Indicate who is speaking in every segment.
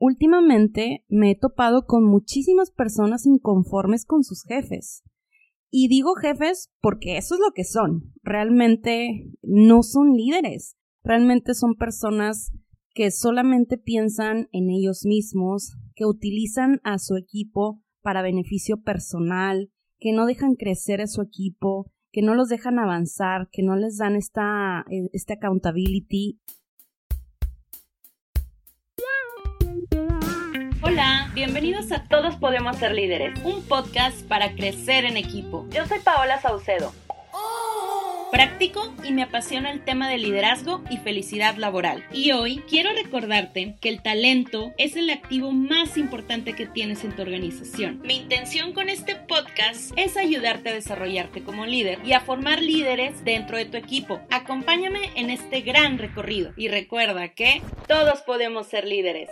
Speaker 1: últimamente me he topado con muchísimas personas inconformes con sus jefes. Y digo jefes porque eso es lo que son. Realmente no son líderes. Realmente son personas que solamente piensan en ellos mismos, que utilizan a su equipo para beneficio personal, que no dejan crecer a su equipo, que no los dejan avanzar, que no les dan esta, eh, esta accountability.
Speaker 2: Hola, bienvenidos a Todos Podemos Ser Líderes, un podcast para crecer en equipo. Yo soy Paola Saucedo. Practico y me apasiona el tema de liderazgo y felicidad laboral. Y hoy quiero recordarte que el talento es el activo más importante que tienes en tu organización. Mi intención con este podcast es ayudarte a desarrollarte como líder y a formar líderes dentro de tu equipo. Acompáñame en este gran recorrido y recuerda que todos podemos ser líderes.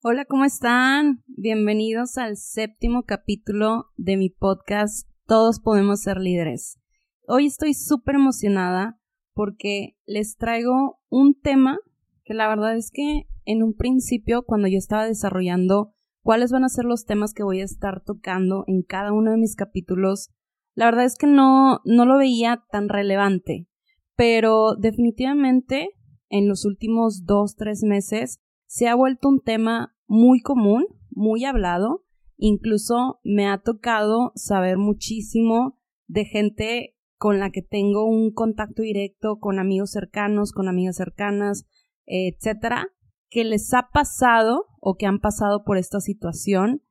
Speaker 1: Hola, ¿cómo están? Bienvenidos al séptimo capítulo de mi podcast Todos podemos ser líderes. Hoy estoy súper emocionada porque les traigo un tema que la verdad es que en un principio cuando yo estaba desarrollando cuáles van a ser los temas que voy a estar tocando en cada uno de mis capítulos, la verdad es que no, no lo veía tan relevante, pero definitivamente en los últimos dos, tres meses se ha vuelto un tema muy común, muy hablado. Incluso me ha tocado saber muchísimo de gente con la que tengo un contacto directo, con amigos cercanos, con amigas cercanas, etcétera, que les ha pasado o que han pasado por esta situación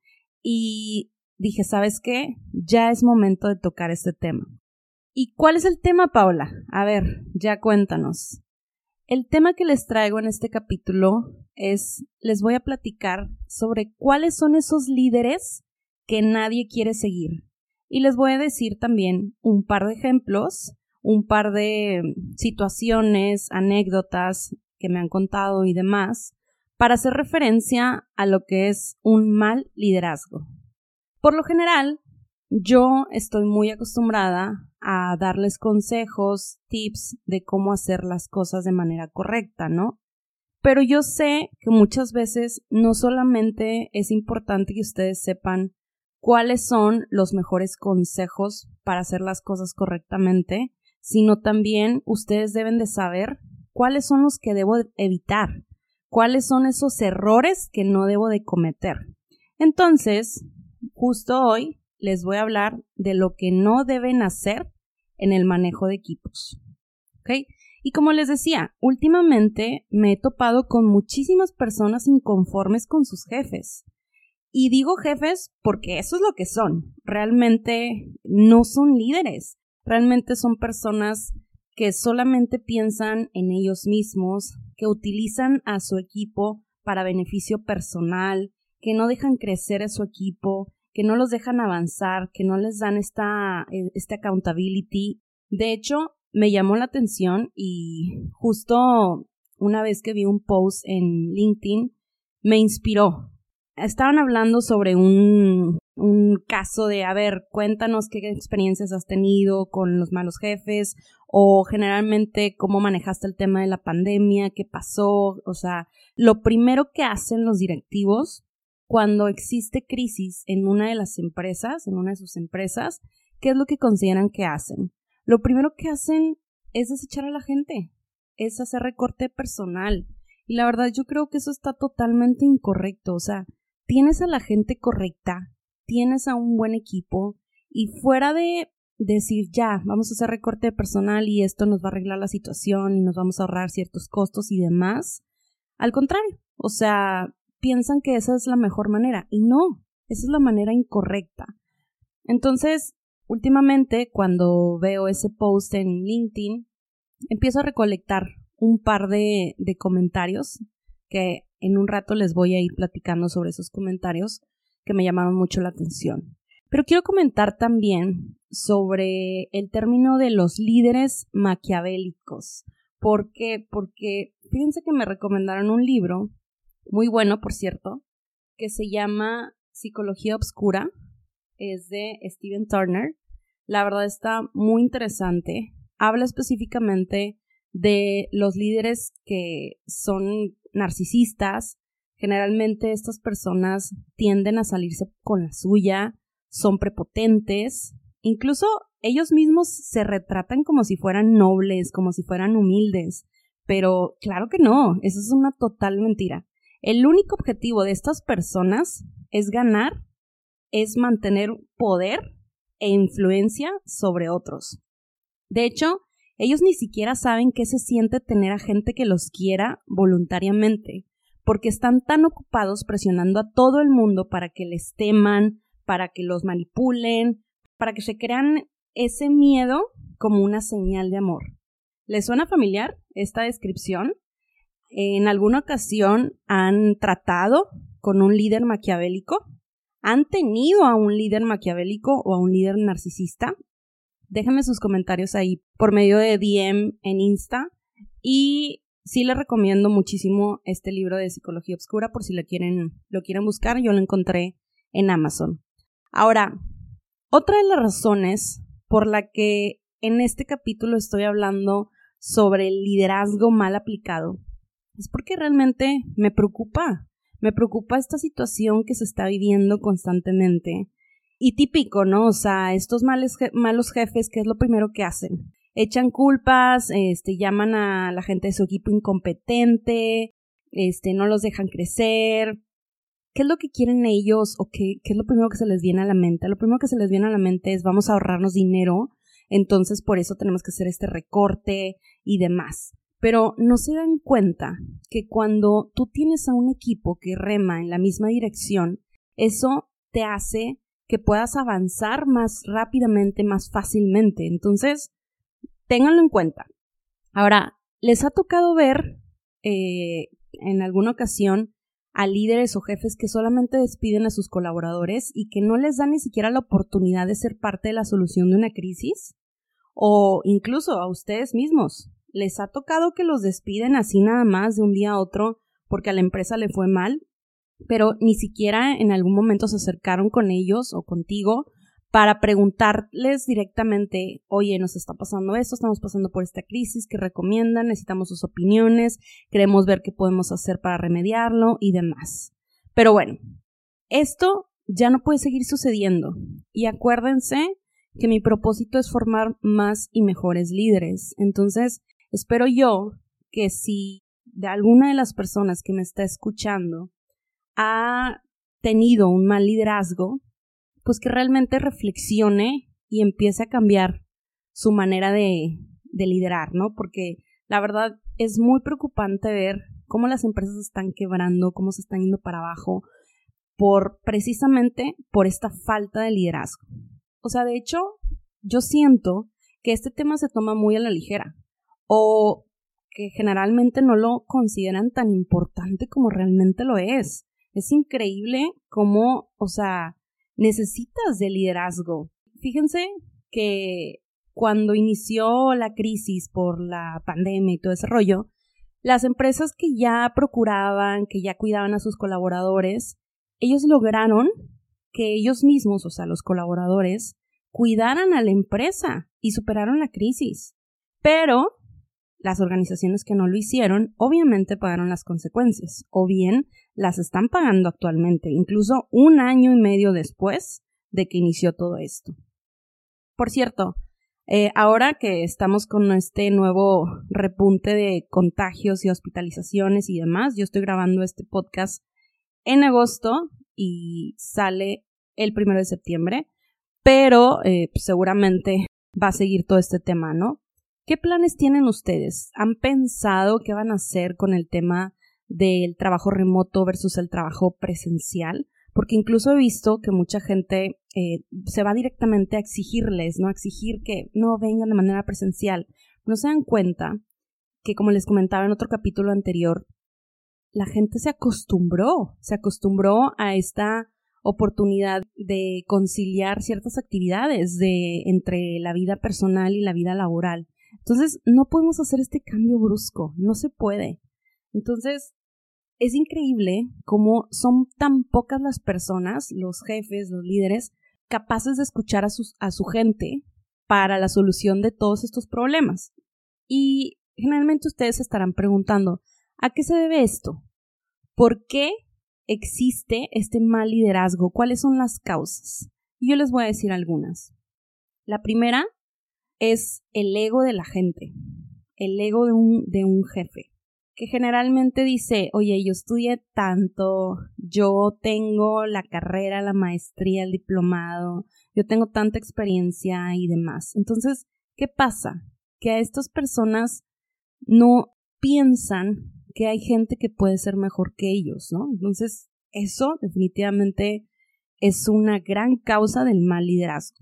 Speaker 1: y dije, ¿sabes qué? Ya es momento de tocar este tema. ¿Y cuál es el tema, Paula? A ver, ya cuéntanos. El tema que les traigo en este capítulo es, les voy a platicar sobre cuáles son esos líderes que nadie quiere seguir. Y les voy a decir también un par de ejemplos, un par de situaciones, anécdotas que me han contado y demás, para hacer referencia a lo que es un mal liderazgo. Por lo general, yo estoy muy acostumbrada a darles consejos, tips de cómo hacer las cosas de manera correcta, ¿no? Pero yo sé que muchas veces no solamente es importante que ustedes sepan cuáles son los mejores consejos para hacer las cosas correctamente, sino también ustedes deben de saber cuáles son los que debo evitar, cuáles son esos errores que no debo de cometer. Entonces, justo hoy les voy a hablar de lo que no deben hacer en el manejo de equipos. ¿Ok? Y como les decía, últimamente me he topado con muchísimas personas inconformes con sus jefes. Y digo jefes porque eso es lo que son. Realmente no son líderes. Realmente son personas que solamente piensan en ellos mismos, que utilizan a su equipo para beneficio personal, que no dejan crecer a su equipo, que no los dejan avanzar, que no les dan esta, eh, esta accountability. De hecho, me llamó la atención y justo una vez que vi un post en LinkedIn, me inspiró. Estaban hablando sobre un, un caso de, a ver, cuéntanos qué experiencias has tenido con los malos jefes o generalmente cómo manejaste el tema de la pandemia, qué pasó. O sea, lo primero que hacen los directivos cuando existe crisis en una de las empresas, en una de sus empresas, ¿qué es lo que consideran que hacen? Lo primero que hacen es desechar a la gente, es hacer recorte personal. Y la verdad yo creo que eso está totalmente incorrecto. O sea, tienes a la gente correcta, tienes a un buen equipo y fuera de decir ya, vamos a hacer recorte personal y esto nos va a arreglar la situación y nos vamos a ahorrar ciertos costos y demás. Al contrario, o sea, piensan que esa es la mejor manera y no, esa es la manera incorrecta. Entonces, últimamente cuando veo ese post en LinkedIn, empiezo a recolectar un par de, comentarios que en un rato les voy a ir platicando sobre esos comentarios que me llamaron mucho la atención. Pero quiero comentar también sobre el término de los líderes maquiavélicos. ¿Por qué? Porque fíjense que me recomendaron un libro muy bueno, por cierto, que se llama Psicología Obscura. Es de Steven Turner. La verdad está muy interesante. Habla específicamente de los líderes que son narcisistas. Generalmente estas personas tienden a salirse con la suya, son prepotentes, incluso ellos mismos se retratan como si fueran nobles, como si fueran humildes, pero claro que no, eso es una total mentira. El único objetivo de estas personas es ganar, es mantener poder e influencia sobre otros. De hecho, ellos ni siquiera saben qué se siente tener a gente que los quiera voluntariamente, porque están tan ocupados presionando a todo el mundo para que les teman, para que los manipulen, para que se crean ese miedo como una señal de amor. ¿Les suena familiar esta descripción? ¿En alguna ocasión han tratado con un líder maquiavélico? ¿Han tenido a un líder maquiavélico o a un líder narcisista? Déjenme sus comentarios ahí por medio de DM en Insta y sí les recomiendo muchísimo este libro de psicología obscura por si lo quieren, lo quieren buscar, yo lo encontré en Amazon. Ahora, otra de las razones por la que en este capítulo estoy hablando sobre el liderazgo mal aplicado es porque realmente me preocupa, me preocupa esta situación que se está viviendo constantemente y típico, ¿no? O sea, estos malos jefes, ¿qué es lo primero que hacen? Echan culpas, este, llaman a la gente de su equipo incompetente, este, no los dejan crecer. ¿Qué es lo que quieren ellos o qué, qué es lo primero que se les viene a la mente? Lo primero que se les viene a la mente es vamos a ahorrarnos dinero, entonces por eso tenemos que hacer este recorte y demás. Pero no se dan cuenta que cuando tú tienes a un equipo que rema en la misma dirección, eso te hace que puedas avanzar más rápidamente, más fácilmente. Entonces, ténganlo en cuenta. Ahora, ¿les ha tocado ver eh, en alguna ocasión a líderes o jefes que solamente despiden a sus colaboradores y que no les dan ni siquiera la oportunidad de ser parte de la solución de una crisis? O incluso a ustedes mismos. ¿Les ha tocado que los despiden así nada más de un día a otro porque a la empresa le fue mal pero ni siquiera en algún momento se acercaron con ellos o contigo para preguntarles directamente, oye, nos está pasando esto, estamos pasando por esta crisis, ¿qué recomiendan? Necesitamos sus opiniones, queremos ver qué podemos hacer para remediarlo y demás. Pero bueno, esto ya no puede seguir sucediendo. Y acuérdense que mi propósito es formar más y mejores líderes. Entonces, espero yo que si de alguna de las personas que me está escuchando ha tenido un mal liderazgo, pues que realmente reflexione y empiece a cambiar su manera de, de liderar, ¿no? Porque la verdad es muy preocupante ver cómo las empresas están quebrando, cómo se están yendo para abajo, por precisamente por esta falta de liderazgo. O sea, de hecho, yo siento que este tema se toma muy a la ligera o que generalmente no lo consideran tan importante como realmente lo es. Es increíble cómo, o sea, necesitas de liderazgo. Fíjense que cuando inició la crisis por la pandemia y todo ese rollo, las empresas que ya procuraban, que ya cuidaban a sus colaboradores, ellos lograron que ellos mismos, o sea, los colaboradores, cuidaran a la empresa y superaron la crisis. Pero las organizaciones que no lo hicieron obviamente pagaron las consecuencias, o bien las están pagando actualmente, incluso un año y medio después de que inició todo esto. Por cierto, eh, ahora que estamos con este nuevo repunte de contagios y hospitalizaciones y demás, yo estoy grabando este podcast en agosto y sale el primero de septiembre, pero eh, seguramente va a seguir todo este tema, ¿no? ¿Qué planes tienen ustedes? ¿Han pensado qué van a hacer con el tema del trabajo remoto versus el trabajo presencial? Porque incluso he visto que mucha gente eh, se va directamente a exigirles, ¿no? A exigir que no vengan de manera presencial. No se dan cuenta que, como les comentaba en otro capítulo anterior, la gente se acostumbró, se acostumbró a esta oportunidad de conciliar ciertas actividades de entre la vida personal y la vida laboral. Entonces, no podemos hacer este cambio brusco, no se puede. Entonces, es increíble cómo son tan pocas las personas, los jefes, los líderes, capaces de escuchar a, a su gente para la solución de todos estos problemas. Y generalmente ustedes se estarán preguntando, ¿a qué se debe esto? ¿Por qué existe este mal liderazgo? ¿Cuáles son las causas? yo les voy a decir algunas. La primera es el ego de la gente, el ego de un, de un jefe, que generalmente dice, oye, yo estudié tanto, yo tengo la carrera, la maestría, el diplomado, yo tengo tanta experiencia y demás. Entonces, ¿qué pasa? Que a estas personas no piensan que hay gente que puede ser mejor que ellos, ¿no? Entonces, eso definitivamente es una gran causa del mal liderazgo.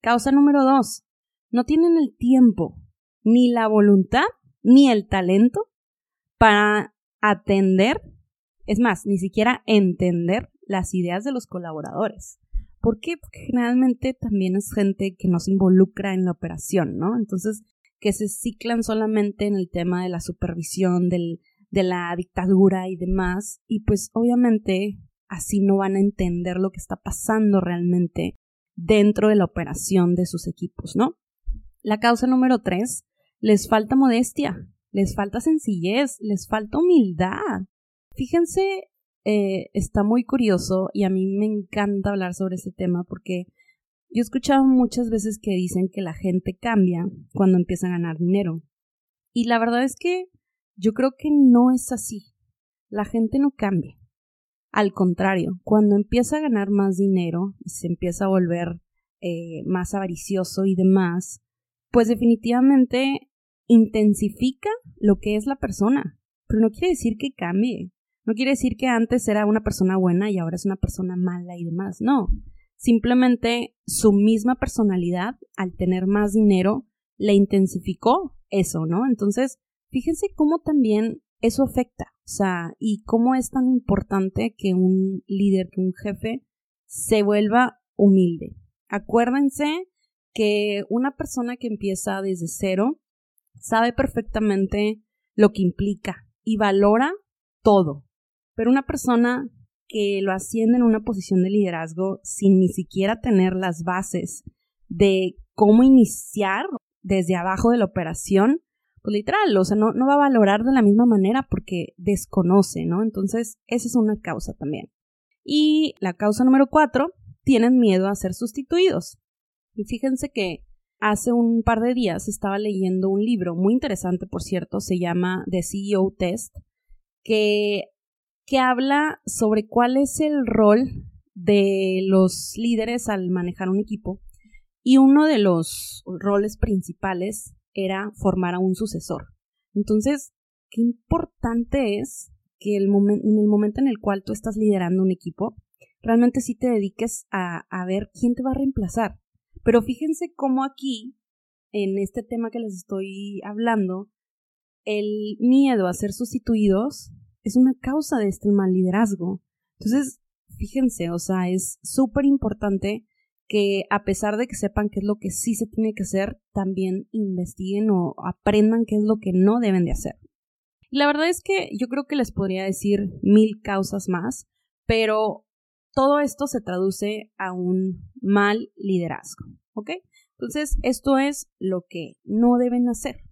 Speaker 1: Causa número dos, no tienen el tiempo, ni la voluntad, ni el talento para atender, es más, ni siquiera entender las ideas de los colaboradores. ¿Por qué? Porque generalmente también es gente que no se involucra en la operación, ¿no? Entonces, que se ciclan solamente en el tema de la supervisión, del, de la dictadura y demás, y pues obviamente así no van a entender lo que está pasando realmente dentro de la operación de sus equipos, ¿no? La causa número tres, les falta modestia, les falta sencillez, les falta humildad. Fíjense, eh, está muy curioso y a mí me encanta hablar sobre este tema porque yo he escuchado muchas veces que dicen que la gente cambia cuando empieza a ganar dinero. Y la verdad es que yo creo que no es así. La gente no cambia. Al contrario, cuando empieza a ganar más dinero y se empieza a volver eh, más avaricioso y demás, pues definitivamente intensifica lo que es la persona, pero no quiere decir que cambie, no quiere decir que antes era una persona buena y ahora es una persona mala y demás, no, simplemente su misma personalidad, al tener más dinero, le intensificó eso, ¿no? Entonces, fíjense cómo también eso afecta, o sea, y cómo es tan importante que un líder, que un jefe se vuelva humilde. Acuérdense que una persona que empieza desde cero sabe perfectamente lo que implica y valora todo. Pero una persona que lo asciende en una posición de liderazgo sin ni siquiera tener las bases de cómo iniciar desde abajo de la operación, pues literal, o sea, no, no va a valorar de la misma manera porque desconoce, ¿no? Entonces, esa es una causa también. Y la causa número cuatro, tienen miedo a ser sustituidos. Y fíjense que hace un par de días estaba leyendo un libro muy interesante, por cierto, se llama The CEO Test, que, que habla sobre cuál es el rol de los líderes al manejar un equipo. Y uno de los roles principales era formar a un sucesor. Entonces, qué importante es que el en el momento en el cual tú estás liderando un equipo, realmente sí te dediques a, a ver quién te va a reemplazar. Pero fíjense cómo aquí, en este tema que les estoy hablando, el miedo a ser sustituidos es una causa de este mal liderazgo. Entonces, fíjense, o sea, es súper importante que a pesar de que sepan qué es lo que sí se tiene que hacer, también investiguen o aprendan qué es lo que no deben de hacer. La verdad es que yo creo que les podría decir mil causas más, pero todo esto se traduce a un mal liderazgo, ¿ok? Entonces, esto es lo que no deben hacer.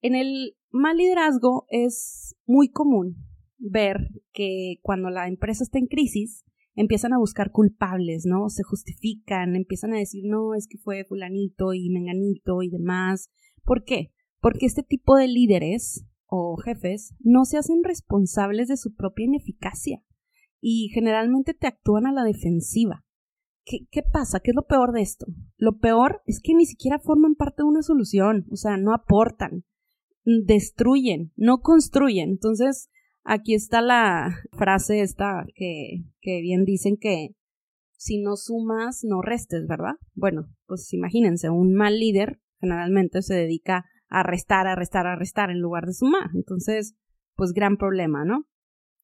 Speaker 1: En el mal liderazgo es muy común ver que cuando la empresa está en crisis, empiezan a buscar culpables, ¿no? Se justifican, empiezan a decir, no, es que fue fulanito y menganito y demás. ¿Por qué? Porque este tipo de líderes o jefes no se hacen responsables de su propia ineficacia y generalmente te actúan a la defensiva. ¿Qué, ¿Qué, pasa? ¿Qué es lo peor de esto? Lo peor es que ni siquiera forman parte de una solución, o sea, no aportan, destruyen, no construyen. Entonces, aquí está la frase esta que, que bien dicen que si no sumas, no restes, ¿verdad? Bueno, pues imagínense, un mal líder generalmente se dedica a restar, a restar, a restar en lugar de sumar. Entonces, pues gran problema, ¿no?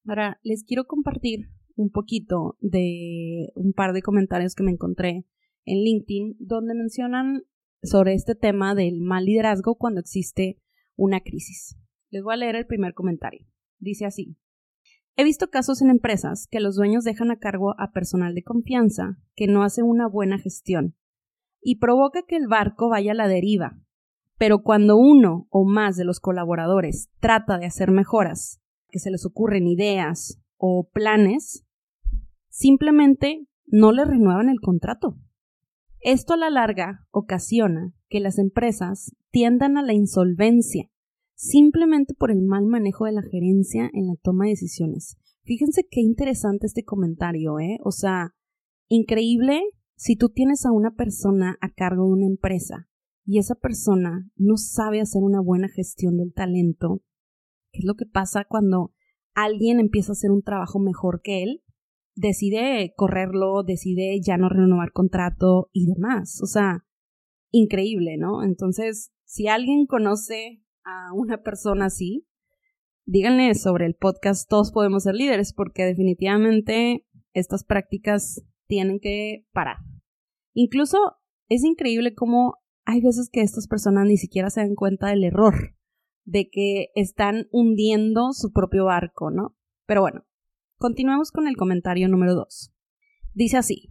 Speaker 1: Ahora, les quiero compartir un poquito de un par de comentarios que me encontré en LinkedIn donde mencionan sobre este tema del mal liderazgo cuando existe una crisis. Les voy a leer el primer comentario. Dice así. He visto casos en empresas que los dueños dejan a cargo a personal de confianza que no hace una buena gestión y provoca que el barco vaya a la deriva. Pero cuando uno o más de los colaboradores trata de hacer mejoras que se les ocurren ideas o planes, simplemente no le renuevan el contrato. Esto a la larga ocasiona que las empresas tiendan a la insolvencia simplemente por el mal manejo de la gerencia en la toma de decisiones. Fíjense qué interesante este comentario, ¿eh? O sea, increíble si tú tienes a una persona a cargo de una empresa y esa persona no sabe hacer una buena gestión del talento, ¿qué es lo que pasa cuando alguien empieza a hacer un trabajo mejor que él? Decide correrlo, decide ya no renovar contrato y demás. O sea, increíble, ¿no? Entonces, si alguien conoce a una persona así, díganle sobre el podcast Todos podemos ser líderes, porque definitivamente estas prácticas tienen que parar. Incluso es increíble cómo hay veces que estas personas ni siquiera se dan cuenta del error, de que están hundiendo su propio barco, ¿no? Pero bueno, continuemos con el comentario número 2. Dice así,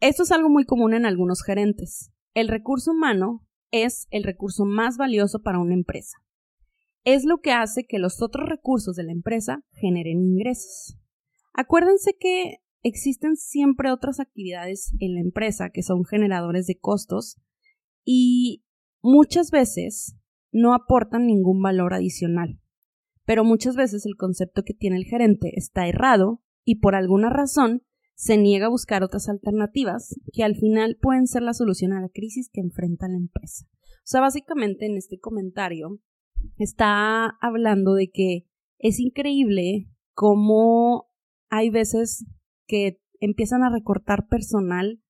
Speaker 1: esto es algo muy común en algunos gerentes. El recurso humano es el recurso más valioso para una empresa. Es lo que hace que los otros recursos de la empresa generen ingresos. Acuérdense que existen siempre otras actividades en la empresa que son generadores de costos y muchas veces no aportan ningún valor adicional. Pero muchas veces el concepto que tiene el gerente está errado y por alguna razón se niega a buscar otras alternativas que al final pueden ser la solución a la crisis que enfrenta la empresa. O sea, básicamente en este comentario está hablando de que es increíble cómo hay veces que empiezan a recortar personal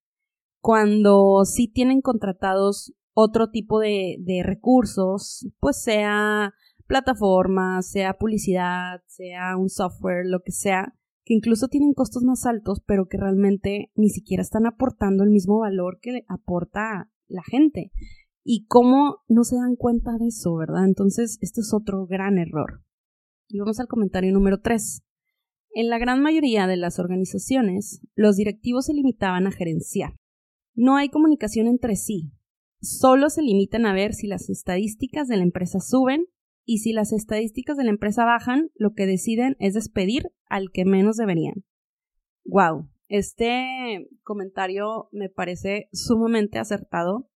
Speaker 1: cuando sí tienen contratados otro tipo de, recursos, pues sea plataforma, sea publicidad, sea un software, lo que sea, que incluso tienen costos más altos, pero que realmente ni siquiera están aportando el mismo valor que aporta la gente. Y cómo no se dan cuenta de eso, ¿verdad? Entonces, este es otro gran error. Y vamos al comentario número 3. En la gran mayoría de las organizaciones, los directivos se limitaban a gerenciar. No hay comunicación entre sí. Solo se limitan a ver si las estadísticas de la empresa suben y si las estadísticas de la empresa bajan, lo que deciden es despedir al que menos deberían. Wow, este comentario me parece sumamente acertado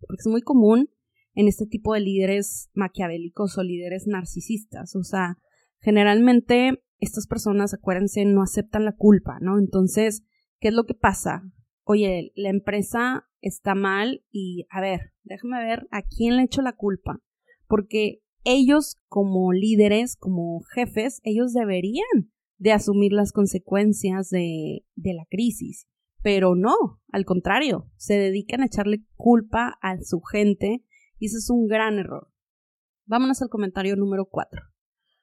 Speaker 1: porque es muy común en este tipo de líderes maquiavélicos o líderes narcisistas. O sea, generalmente estas personas, acuérdense, no aceptan la culpa, ¿no? Entonces, ¿qué es lo que pasa? Oye, la empresa está mal y, a ver, déjame ver a quién le echo la culpa. Porque ellos como líderes, como jefes, ellos deberían de asumir las consecuencias de, de la crisis. Pero no, al contrario, se dedican a echarle culpa a su gente y ese es un gran error. Vámonos al comentario número 4.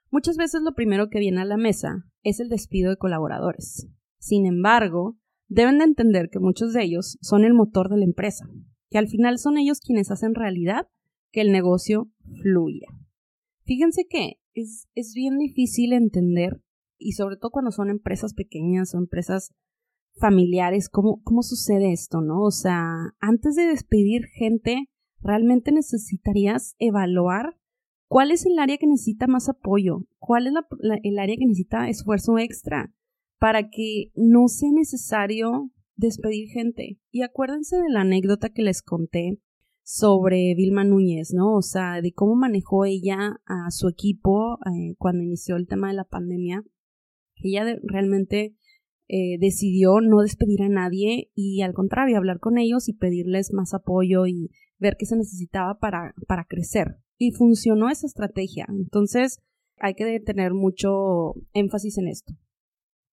Speaker 1: Muchas veces lo primero que viene a la mesa es el despido de colaboradores. Sin embargo, deben de entender que muchos de ellos son el motor de la empresa, que al final son ellos quienes hacen realidad que el negocio fluya. Fíjense que es, es bien difícil entender, y sobre todo cuando son empresas pequeñas o empresas familiares, cómo, cómo sucede esto, ¿no? O sea, antes de despedir gente, realmente necesitarías evaluar cuál es el área que necesita más apoyo, cuál es el área que necesita esfuerzo extra para que no sea necesario despedir gente. Y acuérdense de la anécdota que les conté sobre Vilma Núñez, ¿no? O sea, de cómo manejó ella a su equipo eh, cuando inició el tema de la pandemia. Ella realmente eh, decidió no despedir a nadie y al contrario, hablar con ellos y pedirles más apoyo y ver qué se necesitaba para, para crecer. Y funcionó esa estrategia. Entonces, hay que tener mucho énfasis en esto.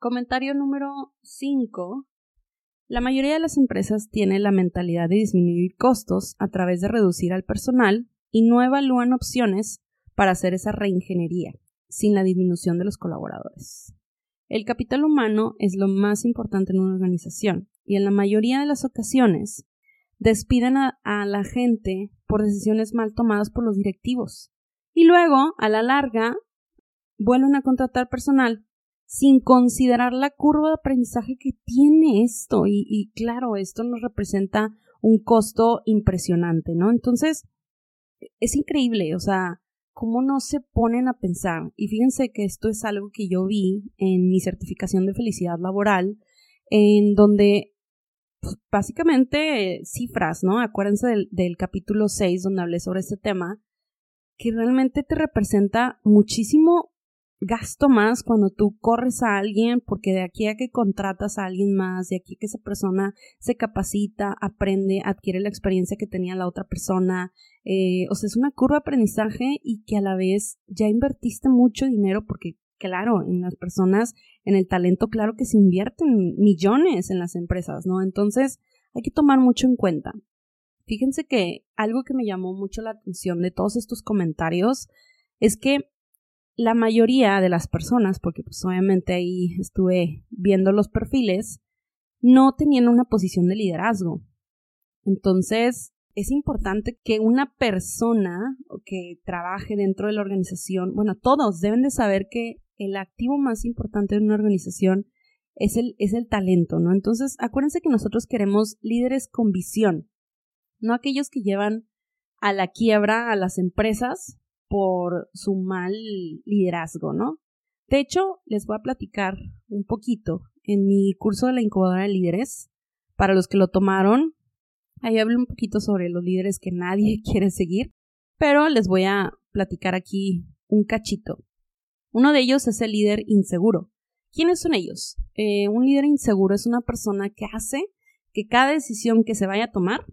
Speaker 1: Comentario número 5. La mayoría de las empresas tiene la mentalidad de disminuir costos a través de reducir al personal y no evalúan opciones para hacer esa reingeniería sin la disminución de los colaboradores. El capital humano es lo más importante en una organización y en la mayoría de las ocasiones despiden a, la gente por decisiones mal tomadas por los directivos y luego, a la larga, vuelven a contratar personal sin considerar la curva de aprendizaje que tiene esto y, claro, esto nos representa un costo impresionante, ¿no? Entonces, es increíble, o sea, cómo no se ponen a pensar. Y fíjense que esto es algo que yo vi en mi certificación de felicidad laboral, en donde pues, básicamente cifras, ¿no? Acuérdense del, del capítulo 6 donde hablé sobre este tema, que realmente te representa muchísimo gasto más cuando tú corres a alguien, porque de aquí a que contratas a alguien más, de aquí a que esa persona se capacita, aprende, adquiere la experiencia que tenía la otra persona. Eh, o sea, es una curva de aprendizaje y que a la vez ya invertiste mucho dinero porque, claro, en las personas, en el talento, claro que se invierten millones en las empresas, ¿no? Entonces, hay que tomar mucho en cuenta. Fíjense que algo que me llamó mucho la atención de todos estos comentarios es que la mayoría de las personas, porque pues obviamente ahí estuve viendo los perfiles, no tenían una posición de liderazgo. Entonces, es importante que una persona que trabaje dentro de la organización, bueno, todos deben de saber que el activo más importante de una organización es el, es el talento, ¿no? Entonces, acuérdense que nosotros queremos líderes con visión, no aquellos que llevan a la quiebra a las empresas por su mal liderazgo, ¿no? De hecho, les voy a platicar un poquito en mi curso de la incubadora de líderes. Para los que lo tomaron, ahí hablo un poquito sobre los líderes que nadie quiere seguir, pero les voy a platicar aquí un cachito. Uno de ellos es el líder inseguro. ¿Quiénes son ellos? Eh, un líder inseguro es una persona que hace que cada decisión que se vaya a tomar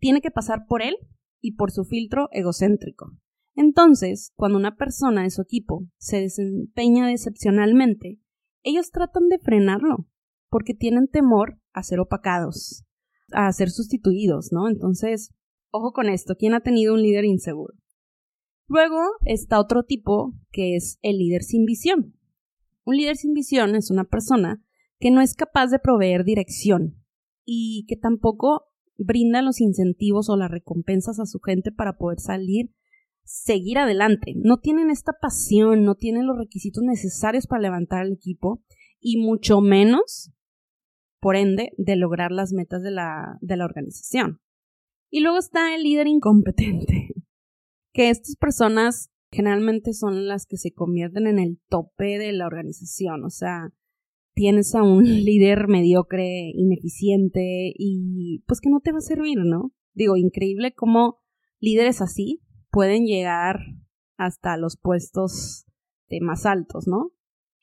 Speaker 1: tiene que pasar por él y por su filtro egocéntrico. Entonces, cuando una persona de su equipo se desempeña decepcionalmente, ellos tratan de frenarlo, porque tienen temor a ser opacados, a ser sustituidos, ¿no? Entonces, ojo con esto, ¿quién ha tenido un líder inseguro? Luego está otro tipo que es el líder sin visión. Un líder sin visión es una persona que no es capaz de proveer dirección y que tampoco brinda los incentivos o las recompensas a su gente para poder salir seguir adelante. No tienen esta pasión, no tienen los requisitos necesarios para levantar el equipo y mucho menos, por ende, de lograr las metas de la, de la organización. Y luego está el líder incompetente, que estas personas generalmente son las que se convierten en el tope de la organización, o sea, tienes a un líder mediocre, ineficiente y pues que no te va a servir, ¿no? Digo, increíble cómo líderes así pueden llegar hasta los puestos de más altos, ¿no?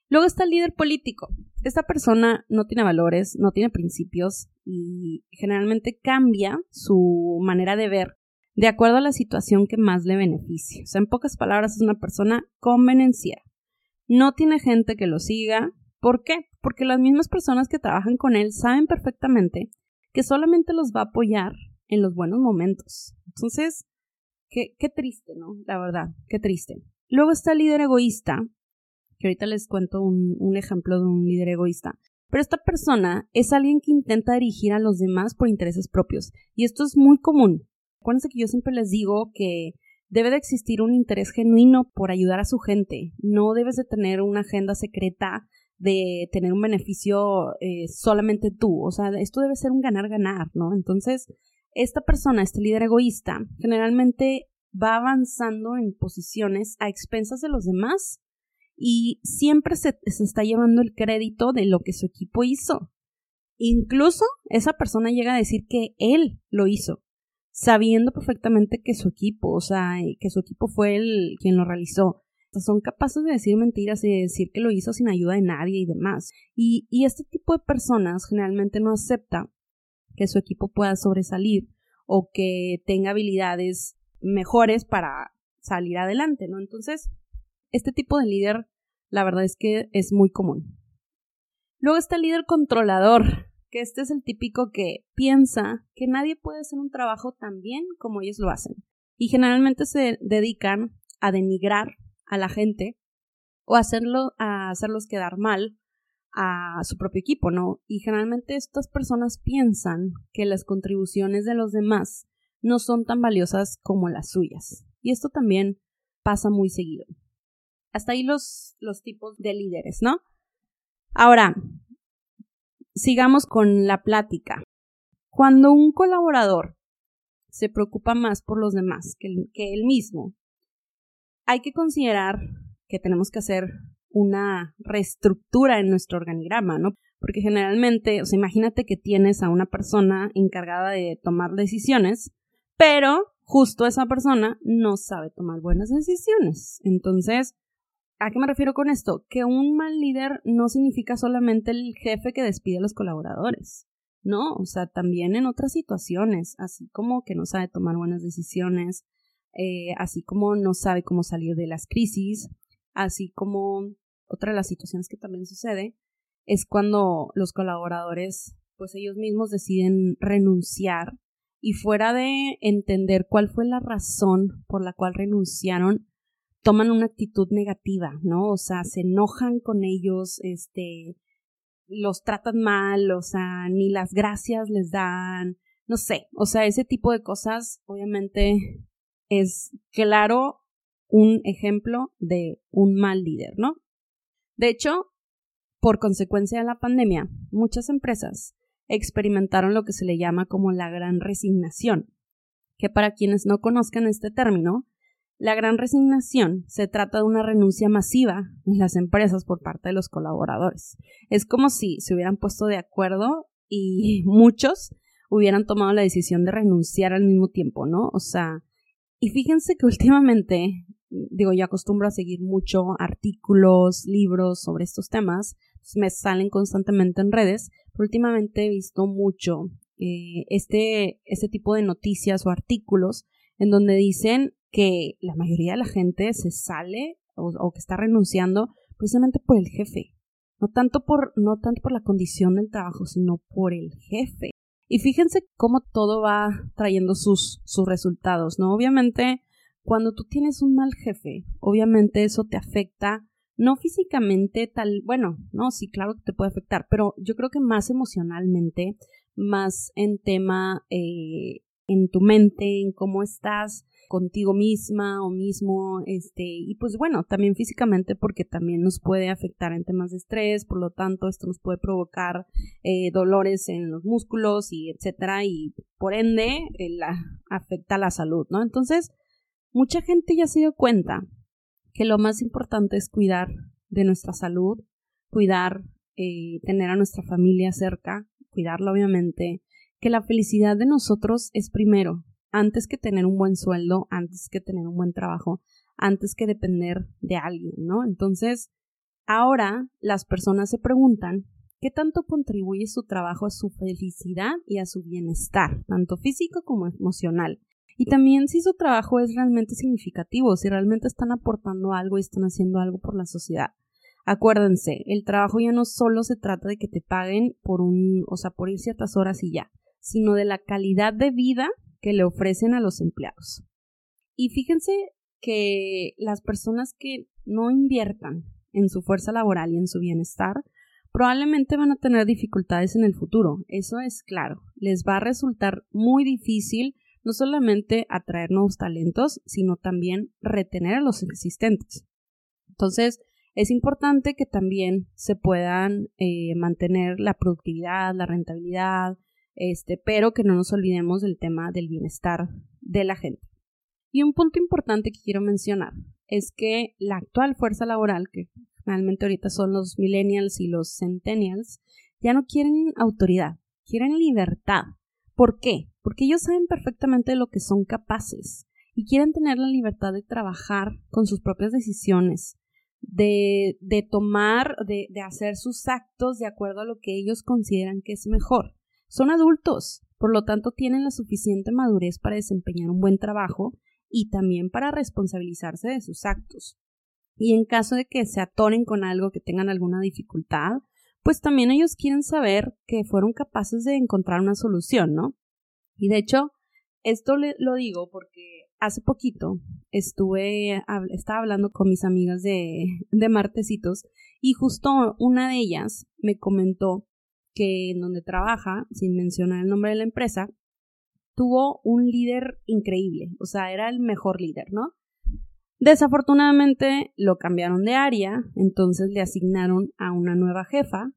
Speaker 1: Luego está el líder político. Esta persona no tiene valores, no tiene principios y generalmente cambia su manera de ver de acuerdo a la situación que más le beneficie. O sea, en pocas palabras, es una persona convenenciera. No tiene gente que lo siga. ¿Por qué? Porque las mismas personas que trabajan con él saben perfectamente que solamente los va a apoyar en los buenos momentos. Entonces, Qué, triste, ¿no? La verdad, qué triste. Luego está el líder egoísta, que ahorita les cuento un, un ejemplo de un líder egoísta. Pero esta persona es alguien que intenta dirigir a los demás por intereses propios. Y esto es muy común. Acuérdense que yo siempre les digo que debe de existir un interés genuino por ayudar a su gente. No debes de tener una agenda secreta de tener un beneficio eh, solamente tú. O sea, esto debe ser un ganar-ganar, ¿no? Entonces, esta persona, este líder egoísta, generalmente va avanzando en posiciones a expensas de los demás y siempre se, está llevando el crédito de lo que su equipo hizo. Incluso esa persona llega a decir que él lo hizo, sabiendo perfectamente que su equipo, o sea, que su equipo fue el quien lo realizó. son capaces de decir mentiras y de decir que lo hizo sin ayuda de nadie y demás. Y, y este tipo de personas generalmente no acepta que su equipo pueda sobresalir o que tenga habilidades mejores para salir adelante, ¿no? Entonces, este tipo de líder, la verdad es que es muy común. Luego está el líder controlador, que este es el típico que piensa que nadie puede hacer un trabajo tan bien como ellos lo hacen. Y generalmente se dedican a denigrar a la gente o hacerlo, a hacerlos quedar mal a su propio equipo, ¿no? Y generalmente estas personas piensan que las contribuciones de los demás no son tan valiosas como las suyas. Y esto también pasa muy seguido. Hasta ahí los, los tipos de líderes, ¿no? Ahora, sigamos con la plática. Cuando un colaborador se preocupa más por los demás que, que él mismo, hay que considerar que tenemos que hacer una reestructura en nuestro organigrama, ¿no? Porque generalmente, o sea, imagínate que tienes a una persona encargada de tomar decisiones, pero justo esa persona no sabe tomar buenas decisiones. Entonces, ¿a qué me refiero con esto? Que un mal líder no significa solamente el jefe que despide a los colaboradores. No, o sea, también en otras situaciones, así como que no sabe tomar buenas decisiones, eh, así como no sabe cómo salir de las crisis, así como otra de las situaciones que también sucede es cuando los colaboradores, pues ellos mismos deciden renunciar y fuera de entender cuál fue la razón por la cual renunciaron, toman una actitud negativa, ¿no? O sea, se enojan con ellos, este, los tratan mal, o sea, ni las gracias les dan, no sé, o sea, ese tipo de cosas obviamente es claro un ejemplo de un mal líder, ¿no? De hecho, por consecuencia de la pandemia, muchas empresas experimentaron lo que se le llama como la gran resignación, que para quienes no conozcan este término, la gran resignación se trata de una renuncia masiva en las empresas por parte de los colaboradores. Es como si se hubieran puesto de acuerdo y muchos hubieran tomado la decisión de renunciar al mismo tiempo, ¿no? O sea, y fíjense que últimamente, digo, yo acostumbro a seguir mucho artículos, libros sobre estos temas, me salen constantemente en redes, pero últimamente he visto mucho eh, este, este tipo de noticias o artículos en donde dicen que la mayoría de la gente se sale o, que está renunciando precisamente por el jefe. No tanto por, no tanto por la condición del trabajo, sino por el jefe. Y fíjense cómo todo va trayendo sus, sus resultados, ¿no? Obviamente, cuando tú tienes un mal jefe, obviamente eso te afecta, no físicamente tal, bueno, no, sí, claro que te puede afectar, pero yo creo que más emocionalmente, más en tema eh, en tu mente, en cómo estás contigo misma o mismo, este, y pues bueno, también físicamente porque también nos puede afectar en temas de estrés, por lo tanto esto nos puede provocar eh, dolores en los músculos y etcétera, y por ende eh, la, afecta la salud, ¿no? Entonces, mucha gente ya se dio cuenta que lo más importante es cuidar de nuestra salud, cuidar, eh, tener a nuestra familia cerca, cuidarla obviamente, que la felicidad de nosotros es primero, antes que tener un buen sueldo, antes que tener un buen trabajo, antes que depender de alguien, ¿no? Entonces, ahora las personas se preguntan qué tanto contribuye su trabajo a su felicidad y a su bienestar, tanto físico como emocional. Y también si su trabajo es realmente significativo, si realmente están aportando algo y están haciendo algo por la sociedad. Acuérdense, el trabajo ya no solo se trata de que te paguen por un, o sea, por ir ciertas horas y ya, sino de la calidad de vida que le ofrecen a los empleados. Y fíjense que las personas que no inviertan en su fuerza laboral y en su bienestar probablemente van a tener dificultades en el futuro. Eso es claro. Les va a resultar muy difícil no solamente atraer nuevos talentos, sino también retener a los existentes. Entonces, es importante que también se puedan eh, mantener la productividad, la rentabilidad, este, pero que no nos olvidemos del tema del bienestar de la gente. Y un punto importante que quiero mencionar es que la actual fuerza laboral, que realmente ahorita son los millennials y los centennials, ya no quieren autoridad, quieren libertad. ¿Por qué? Porque ellos saben perfectamente de lo que son capaces y quieren tener la libertad de trabajar con sus propias decisiones, de, de tomar, de, de hacer sus actos de acuerdo a lo que ellos consideran que es mejor. Son adultos, por lo tanto tienen la suficiente madurez para desempeñar un buen trabajo y también para responsabilizarse de sus actos. Y en caso de que se atoren con algo, que tengan alguna dificultad, pues también ellos quieren saber que fueron capaces de encontrar una solución, ¿no? Y de hecho, esto lo digo porque hace poquito estuve, estaba hablando con mis amigas de, de Martecitos y justo una de ellas me comentó que en donde trabaja, sin mencionar el nombre de la empresa, tuvo un líder increíble, o sea, era el mejor líder, ¿no? Desafortunadamente lo cambiaron de área, entonces le asignaron a una nueva jefa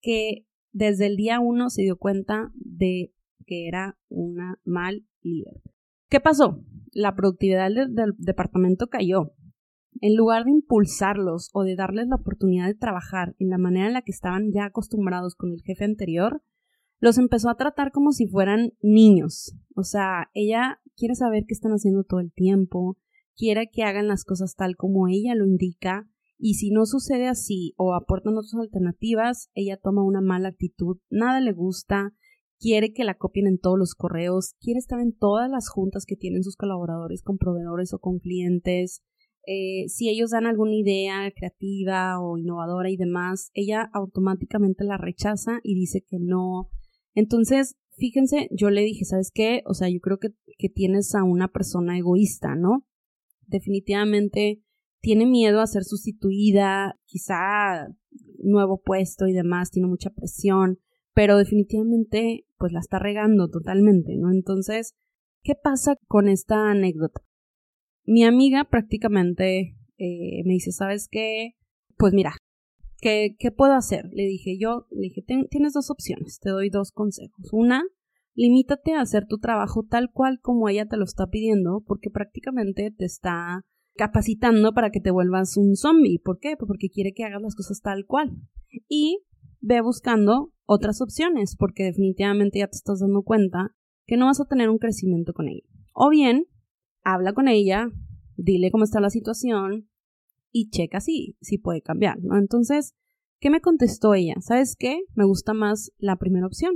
Speaker 1: que desde el día uno se dio cuenta de que era una mal líder. ¿Qué pasó? La productividad del, del departamento cayó en lugar de impulsarlos o de darles la oportunidad de trabajar en la manera en la que estaban ya acostumbrados con el jefe anterior, los empezó a tratar como si fueran niños. O sea, ella quiere saber qué están haciendo todo el tiempo, quiere que hagan las cosas tal como ella lo indica, y si no sucede así o aportan otras alternativas, ella toma una mala actitud, nada le gusta, quiere que la copien en todos los correos, quiere estar en todas las juntas que tienen sus colaboradores con proveedores o con clientes. Eh, si ellos dan alguna idea creativa o innovadora y demás, ella automáticamente la rechaza y dice que no. Entonces, fíjense, yo le dije, ¿sabes qué? O sea, yo creo que, que tienes a una persona egoísta, ¿no? Definitivamente tiene miedo a ser sustituida, quizá nuevo puesto y demás, tiene mucha presión pero definitivamente pues la está regando totalmente, ¿no? Entonces, ¿qué pasa con esta anécdota? Mi amiga prácticamente eh, me dice, ¿sabes qué? Pues mira, ¿qué, ¿qué puedo hacer? Le dije yo, le dije, tienes dos opciones, te doy dos consejos. Una, limítate a hacer tu trabajo tal cual como ella te lo está pidiendo, porque prácticamente te está capacitando para que te vuelvas un zombie. ¿Por qué? Pues porque quiere que hagas las cosas tal cual. Y ve buscando otras opciones, porque definitivamente ya te estás dando cuenta que no vas a tener un crecimiento con ella. O bien, habla con ella, dile cómo está la situación y checa si, si puede cambiar. Entonces, ¿qué me contestó ella? ¿Sabes qué? Me gusta más la primera opción.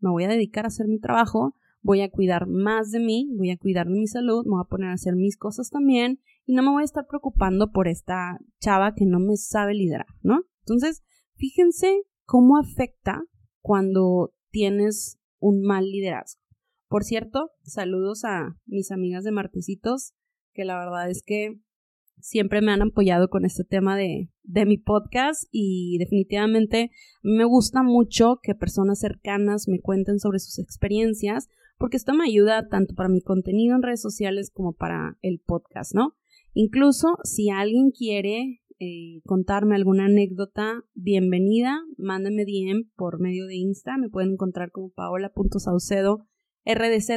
Speaker 1: Me voy a dedicar a hacer mi trabajo, voy a cuidar más de mí, voy a cuidar de mi salud, me voy a poner a hacer mis cosas también y no me voy a estar preocupando por esta chava que no me sabe liderar, ¿no? Entonces, fíjense ¿Cómo afecta cuando tienes un mal liderazgo? Por cierto, saludos a mis amigas de Martesitos, que la verdad es que siempre me han apoyado con este tema de, de mi podcast y definitivamente me gusta mucho que personas cercanas me cuenten sobre sus experiencias porque esto me ayuda tanto para mi contenido en redes sociales como para el podcast, ¿no? Incluso si alguien quiere eh, contarme alguna anécdota, bienvenida, mándenme DM por medio de Insta, me pueden encontrar como paola.saucedo rdz,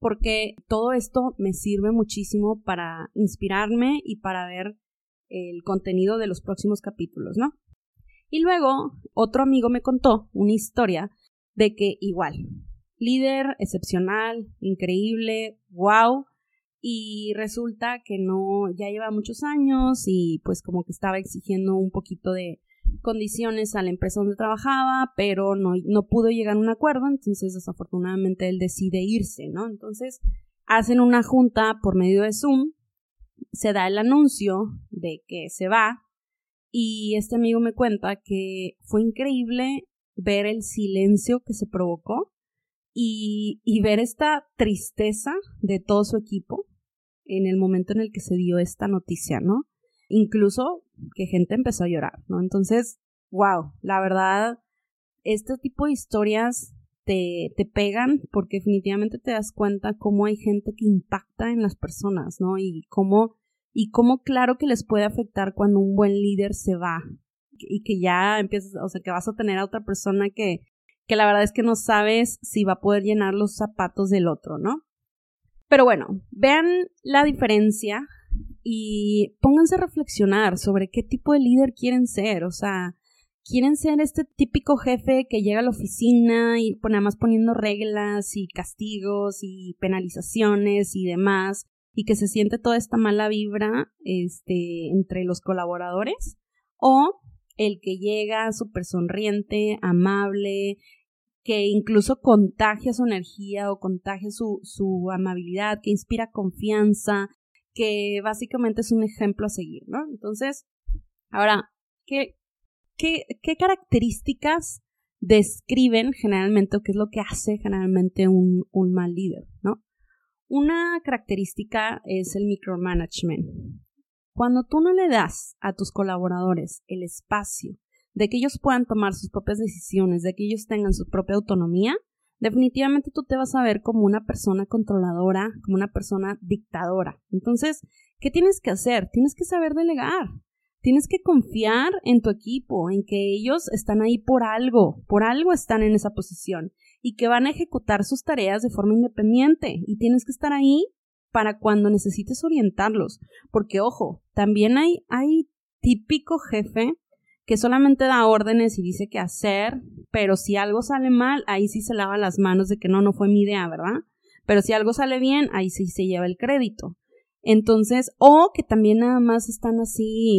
Speaker 1: porque todo esto me sirve muchísimo para inspirarme y para ver el contenido de los próximos capítulos, ¿no? Y luego otro amigo me contó una historia de que igual, líder excepcional, increíble, wow, y resulta que no, ya lleva muchos años y pues como que estaba exigiendo un poquito de condiciones a la empresa donde trabajaba, pero no, no pudo llegar a un acuerdo, entonces desafortunadamente él decide irse, ¿no? Entonces hacen una junta por medio de Zoom, se da el anuncio de que se va y este amigo me cuenta que fue increíble ver el silencio que se provocó y, y, ver esta tristeza de todo su equipo en el momento en el que se dio esta noticia, ¿no? Incluso que gente empezó a llorar, ¿no? Entonces, wow, la verdad, este tipo de historias te, te pegan porque definitivamente te das cuenta cómo hay gente que impacta en las personas, ¿no? Y cómo, y cómo claro que les puede afectar cuando un buen líder se va y que ya empiezas, o sea, que vas a tener a otra persona que, que la verdad es que no sabes si va a poder llenar los zapatos del otro, ¿no? Pero bueno, vean la diferencia y pónganse a reflexionar sobre qué tipo de líder quieren ser. O sea, quieren ser este típico jefe que llega a la oficina y pone más poniendo reglas y castigos y penalizaciones y demás y que se siente toda esta mala vibra este entre los colaboradores o el que llega súper sonriente, amable, que incluso contagia su energía o contagia su, su amabilidad, que inspira confianza, que básicamente es un ejemplo a seguir, ¿no? Entonces, ahora, ¿qué, qué, qué características describen generalmente o qué es lo que hace generalmente un, un mal líder, ¿no? Una característica es el micromanagement. Cuando tú no le das a tus colaboradores el espacio de que ellos puedan tomar sus propias decisiones, de que ellos tengan su propia autonomía, definitivamente tú te vas a ver como una persona controladora, como una persona dictadora. Entonces, ¿qué tienes que hacer? Tienes que saber delegar. Tienes que confiar en tu equipo, en que ellos están ahí por algo, por algo están en esa posición y que van a ejecutar sus tareas de forma independiente y tienes que estar ahí para cuando necesites orientarlos. Porque, ojo, también hay, hay típico jefe que solamente da órdenes y dice qué hacer, pero si algo sale mal, ahí sí se lava las manos de que no, no fue mi idea, ¿verdad? Pero si algo sale bien, ahí sí se lleva el crédito. Entonces, o que también nada más están así,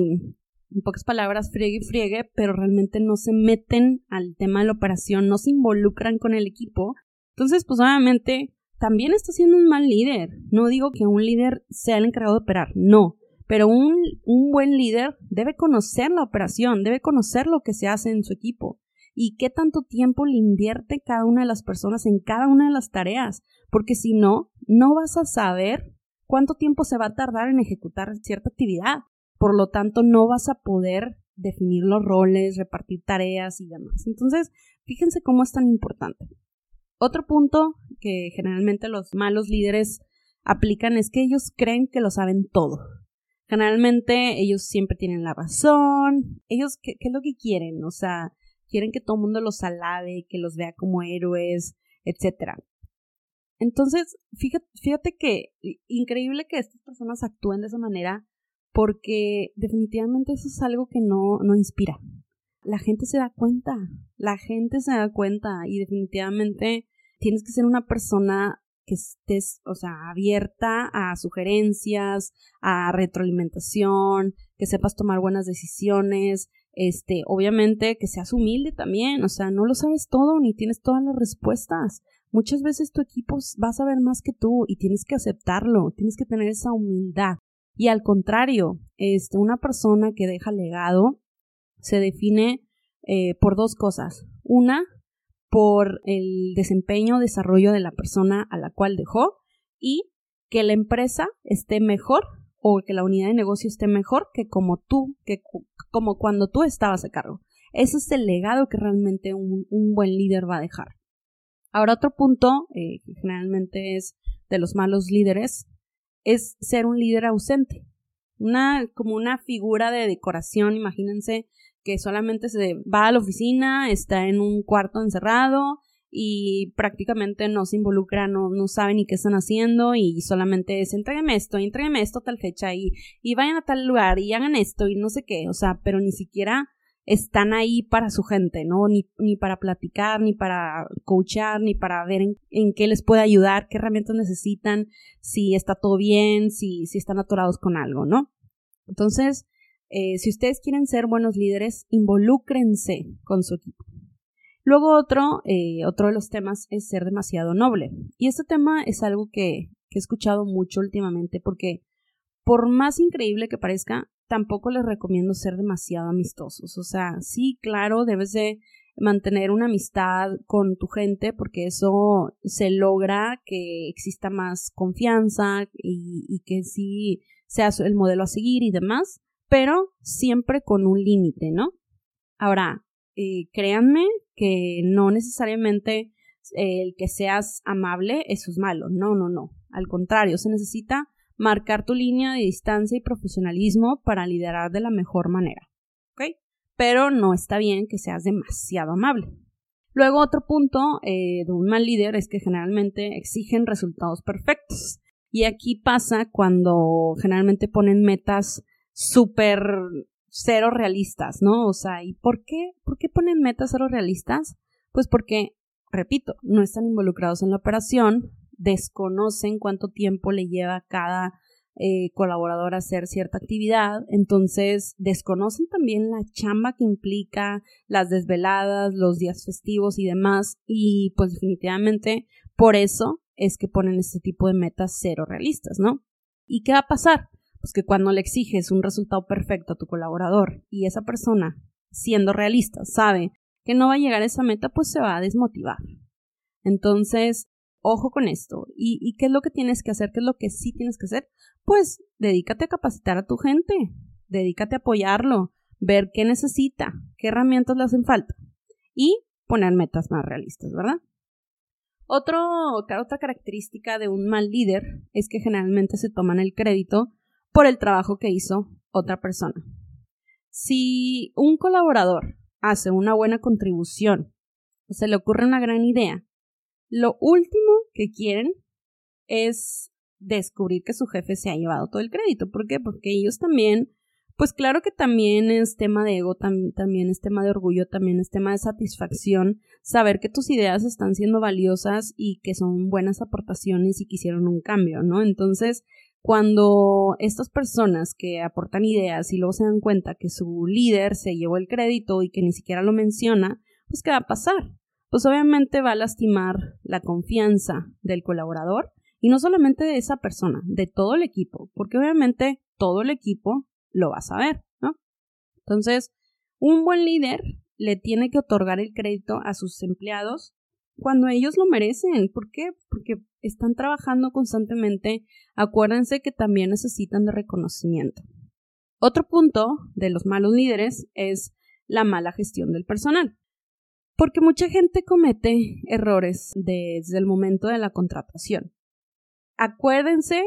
Speaker 1: en pocas palabras, friegue y friegue, pero realmente no se meten al tema de la operación, no se involucran con el equipo. Entonces, pues obviamente, también está siendo un mal líder. No digo que un líder sea el encargado de operar, no. Pero un, un buen líder debe conocer la operación, debe conocer lo que se hace en su equipo y qué tanto tiempo le invierte cada una de las personas en cada una de las tareas, porque si no, no vas a saber cuánto tiempo se va a tardar en ejecutar cierta actividad. Por lo tanto, no vas a poder definir los roles, repartir tareas y demás. Entonces, fíjense cómo es tan importante. Otro punto que generalmente los malos líderes aplican es que ellos creen que lo saben todo. Generalmente ellos siempre tienen la razón. Ellos, ¿qué, es lo que quieren? O sea, quieren que todo el mundo los alabe, que los vea como héroes, etc. Entonces, fíjate, fíjate que increíble que estas personas actúen de esa manera porque definitivamente eso es algo que no, no inspira. La gente se da cuenta, la gente se da cuenta y definitivamente tienes que ser una persona que estés, o sea, abierta a sugerencias, a retroalimentación, que sepas tomar buenas decisiones, este, obviamente que seas humilde también, o sea, no lo sabes todo ni tienes todas las respuestas. Muchas veces tu equipo va a saber más que tú y tienes que aceptarlo, tienes que tener esa humildad. Y al contrario, este, una persona que deja legado se define eh, por dos cosas. Una, por el desempeño o desarrollo de la persona a la cual dejó y que la empresa esté mejor o que la unidad de negocio esté mejor que como tú, que como cuando tú estabas a cargo. Ese es el legado que realmente un, buen líder va a dejar. Ahora otro punto, eh, que generalmente es de los malos líderes, es ser un líder ausente. Una, como una figura de decoración, imagínense que solamente se va a la oficina, está en un cuarto encerrado y prácticamente no se involucra, no, no sabe ni qué están haciendo y solamente es entrégueme esto, entrégueme esto a tal fecha y, y vayan a tal lugar y hagan esto y no sé qué, o sea, pero ni siquiera están ahí para su gente, ¿no? Ni, ni para platicar, ni para coachar, ni para ver en, en, qué les puede ayudar, qué herramientas necesitan, si está todo bien, si, si están atorados con algo, ¿no? Entonces, eh, si ustedes quieren ser buenos líderes, involúcrense con su equipo. Luego otro, eh, otro de los temas es ser demasiado noble. Y este tema es algo que, que he escuchado mucho últimamente porque por más increíble que parezca, tampoco les recomiendo ser demasiado amistosos. O sea, sí, claro, debes de mantener una amistad con tu gente porque eso se logra que exista más confianza y, y que sí sea el modelo a seguir y demás pero siempre con un límite, ¿no? Ahora, eh, créanme que no necesariamente eh, el que seas amable eso es malo, no, no, no, al contrario, se necesita marcar tu línea de distancia y profesionalismo para liderar de la mejor manera, ¿ok? Pero no está bien que seas demasiado amable. Luego otro punto eh, de un mal líder es que generalmente exigen resultados perfectos. Y aquí pasa cuando generalmente ponen metas súper cero realistas, ¿no? O sea, ¿y por qué? ¿Por qué ponen metas cero realistas? Pues porque, repito, no están involucrados en la operación, desconocen cuánto tiempo le lleva a cada eh, colaborador a hacer cierta actividad, entonces desconocen también la chamba que implica las desveladas, los días festivos y demás, y pues definitivamente por eso es que ponen este tipo de metas cero realistas, ¿no? ¿Y qué va a pasar? Pues que cuando le exiges un resultado perfecto a tu colaborador y esa persona, siendo realista, sabe que no va a llegar a esa meta, pues se va a desmotivar. Entonces, ojo con esto. ¿Y, ¿Y, qué es lo que tienes que hacer? ¿Qué es lo que sí tienes que hacer? Pues dedícate a capacitar a tu gente, dedícate a apoyarlo, ver qué necesita, qué herramientas le hacen falta y poner metas más realistas, ¿verdad? Otro, otra característica de un mal líder es que generalmente se toman el crédito por el trabajo que hizo otra persona. Si un colaborador hace una buena contribución o se le ocurre una gran idea, lo último que quieren es descubrir que su jefe se ha llevado todo el crédito. ¿Por qué? Porque ellos también, pues claro que también es tema de ego, también es tema de orgullo, también es tema de satisfacción, saber que tus ideas están siendo valiosas y que son buenas aportaciones y que hicieron un cambio, ¿no? Entonces, cuando estas personas que aportan ideas y luego se dan cuenta que su líder se llevó el crédito y que ni siquiera lo menciona, pues ¿qué va a pasar? Pues obviamente va a lastimar la confianza del colaborador y no solamente de esa persona, de todo el equipo, porque obviamente todo el equipo lo va a saber, ¿no? Entonces, un buen líder le tiene que otorgar el crédito a sus empleados cuando ellos lo merecen. ¿Por qué? Porque están trabajando constantemente. Acuérdense que también necesitan de reconocimiento. Otro punto de los malos líderes es la mala gestión del personal. Porque mucha gente comete errores desde el momento de la contratación. Acuérdense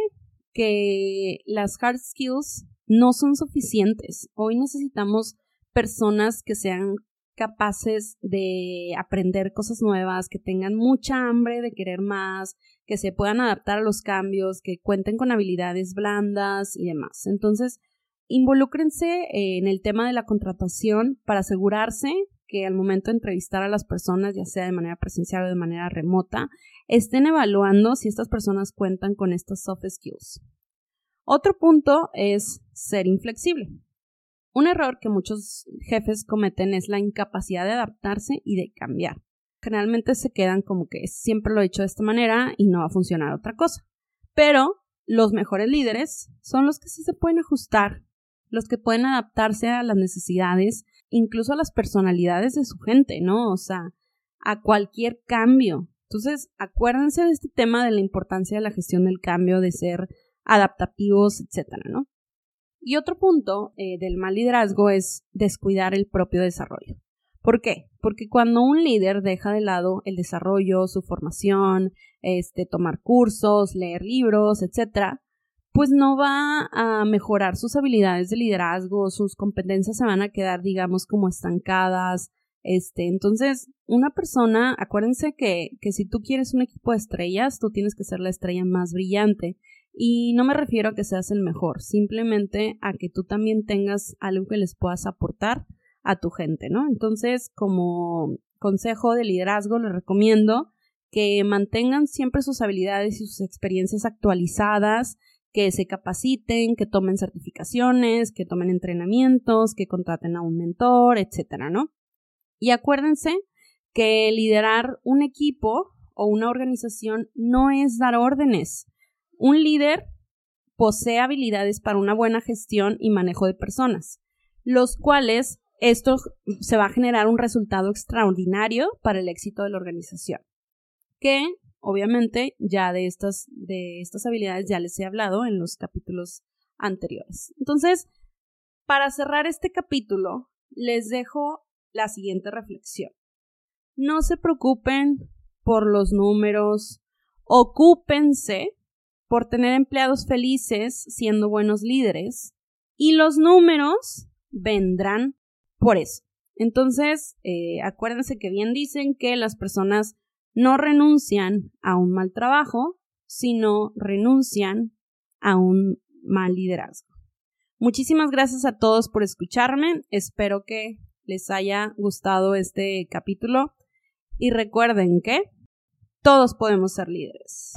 Speaker 1: que las hard skills no son suficientes. Hoy necesitamos personas que sean capaces de aprender cosas nuevas, que tengan mucha hambre de querer más, que se puedan adaptar a los cambios, que cuenten con habilidades blandas y demás. Entonces, involúcrense en el tema de la contratación para asegurarse que al momento de entrevistar a las personas, ya sea de manera presencial o de manera remota, estén evaluando si estas personas cuentan con estas soft skills. Otro punto es ser inflexible. Un error que muchos jefes cometen es la incapacidad de adaptarse y de cambiar. Generalmente se quedan como que siempre lo he hecho de esta manera y no va a funcionar otra cosa. Pero los mejores líderes son los que sí se pueden ajustar, los que pueden adaptarse a las necesidades, incluso a las personalidades de su gente, ¿no? O sea, a cualquier cambio. Entonces, acuérdense de este tema de la importancia de la gestión del cambio, de ser adaptativos, etcétera, ¿no? Y otro punto eh, del mal liderazgo es descuidar el propio desarrollo. ¿Por qué? Porque cuando un líder deja de lado el desarrollo, su formación, este, tomar cursos, leer libros, etcétera, pues no va a mejorar sus habilidades de liderazgo, sus competencias se van a quedar, digamos, como estancadas. Este, entonces, una persona, acuérdense que, que si tú quieres un equipo de estrellas, tú tienes que ser la estrella más brillante. Y no me refiero a que seas el mejor, simplemente a que tú también tengas algo que les puedas aportar a tu gente, ¿no? Entonces, como consejo de liderazgo, les recomiendo que mantengan siempre sus habilidades y sus experiencias actualizadas, que se capaciten, que tomen certificaciones, que tomen entrenamientos, que contraten a un mentor, etcétera, ¿no? Y acuérdense que liderar un equipo o una organización no es dar órdenes, un líder posee habilidades para una buena gestión y manejo de personas, los cuales esto se va a generar un resultado extraordinario para el éxito de la organización. Que obviamente ya de estas, de estas habilidades ya les he hablado en los capítulos anteriores. Entonces, para cerrar este capítulo, les dejo la siguiente reflexión. No se preocupen por los números, ocúpense por tener empleados felices siendo buenos líderes y los números vendrán por eso. Entonces, eh, acuérdense que bien dicen que las personas no renuncian a un mal trabajo, sino renuncian a un mal liderazgo. Muchísimas gracias a todos por escucharme. Espero que les haya gustado este capítulo y recuerden que todos podemos ser líderes.